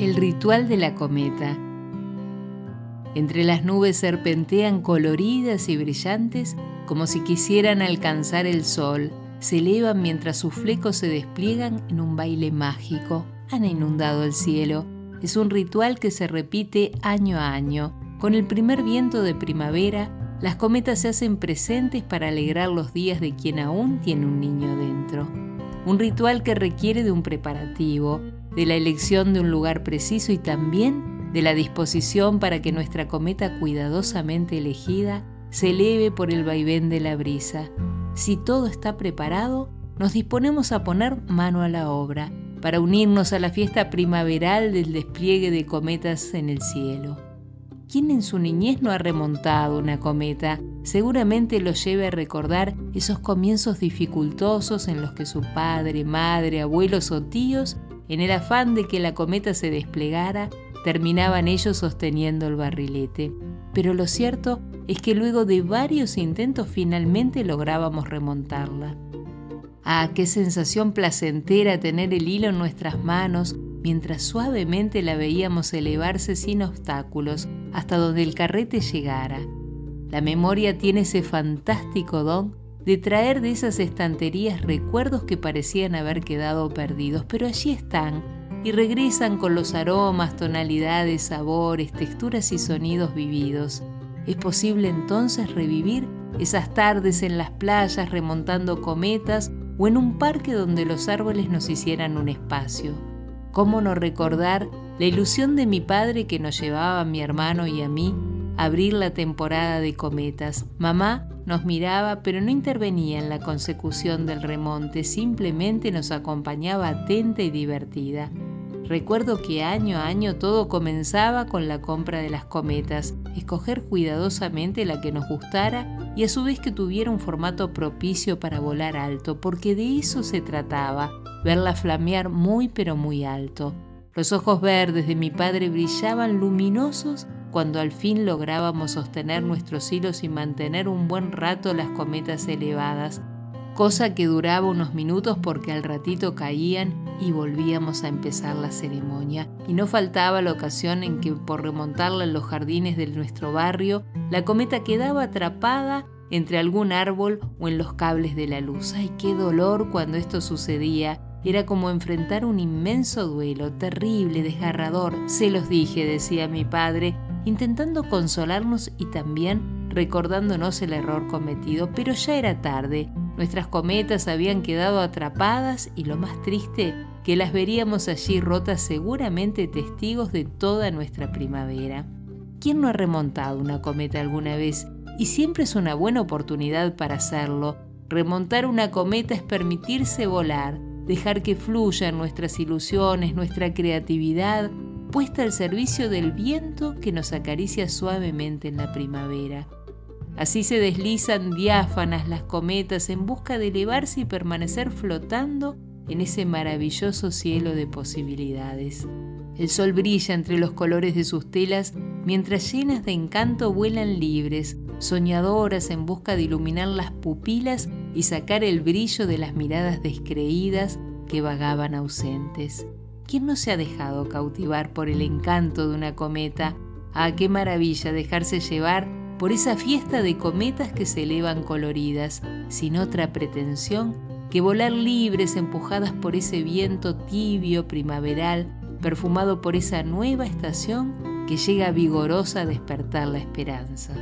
El ritual de la cometa. Entre las nubes serpentean coloridas y brillantes como si quisieran alcanzar el sol. Se elevan mientras sus flecos se despliegan en un baile mágico. Han inundado el cielo. Es un ritual que se repite año a año. Con el primer viento de primavera, las cometas se hacen presentes para alegrar los días de quien aún tiene un niño dentro. Un ritual que requiere de un preparativo, de la elección de un lugar preciso y también de la disposición para que nuestra cometa cuidadosamente elegida se eleve por el vaivén de la brisa. Si todo está preparado, nos disponemos a poner mano a la obra para unirnos a la fiesta primaveral del despliegue de cometas en el cielo. ¿Quién en su niñez no ha remontado una cometa? Seguramente lo lleve a recordar esos comienzos dificultosos en los que su padre, madre, abuelos o tíos en el afán de que la cometa se desplegara, terminaban ellos sosteniendo el barrilete. Pero lo cierto es que luego de varios intentos finalmente lográbamos remontarla. Ah, qué sensación placentera tener el hilo en nuestras manos mientras suavemente la veíamos elevarse sin obstáculos hasta donde el carrete llegara. La memoria tiene ese fantástico don de traer de esas estanterías recuerdos que parecían haber quedado perdidos, pero allí están y regresan con los aromas, tonalidades, sabores, texturas y sonidos vividos. Es posible entonces revivir esas tardes en las playas remontando cometas o en un parque donde los árboles nos hicieran un espacio. ¿Cómo no recordar la ilusión de mi padre que nos llevaba a mi hermano y a mí abrir la temporada de cometas? Mamá nos miraba, pero no intervenía en la consecución del remonte, simplemente nos acompañaba atenta y divertida. Recuerdo que año a año todo comenzaba con la compra de las cometas, escoger cuidadosamente la que nos gustara y a su vez que tuviera un formato propicio para volar alto, porque de eso se trataba, verla flamear muy pero muy alto. Los ojos verdes de mi padre brillaban luminosos cuando al fin lográbamos sostener nuestros hilos y mantener un buen rato las cometas elevadas, cosa que duraba unos minutos porque al ratito caían y volvíamos a empezar la ceremonia. Y no faltaba la ocasión en que por remontarla en los jardines de nuestro barrio, la cometa quedaba atrapada entre algún árbol o en los cables de la luz. ¡Ay, qué dolor cuando esto sucedía! Era como enfrentar un inmenso duelo, terrible, desgarrador. Se los dije, decía mi padre, intentando consolarnos y también recordándonos el error cometido, pero ya era tarde, nuestras cometas habían quedado atrapadas y lo más triste, que las veríamos allí rotas seguramente testigos de toda nuestra primavera. ¿Quién no ha remontado una cometa alguna vez? Y siempre es una buena oportunidad para hacerlo. Remontar una cometa es permitirse volar, dejar que fluyan nuestras ilusiones, nuestra creatividad, puesta al servicio del viento que nos acaricia suavemente en la primavera. Así se deslizan diáfanas las cometas en busca de elevarse y permanecer flotando en ese maravilloso cielo de posibilidades. El sol brilla entre los colores de sus telas mientras llenas de encanto vuelan libres, soñadoras en busca de iluminar las pupilas y sacar el brillo de las miradas descreídas que vagaban ausentes. ¿Quién no se ha dejado cautivar por el encanto de una cometa? Ah, qué maravilla dejarse llevar por esa fiesta de cometas que se elevan coloridas, sin otra pretensión que volar libres empujadas por ese viento tibio primaveral, perfumado por esa nueva estación que llega vigorosa a despertar la esperanza.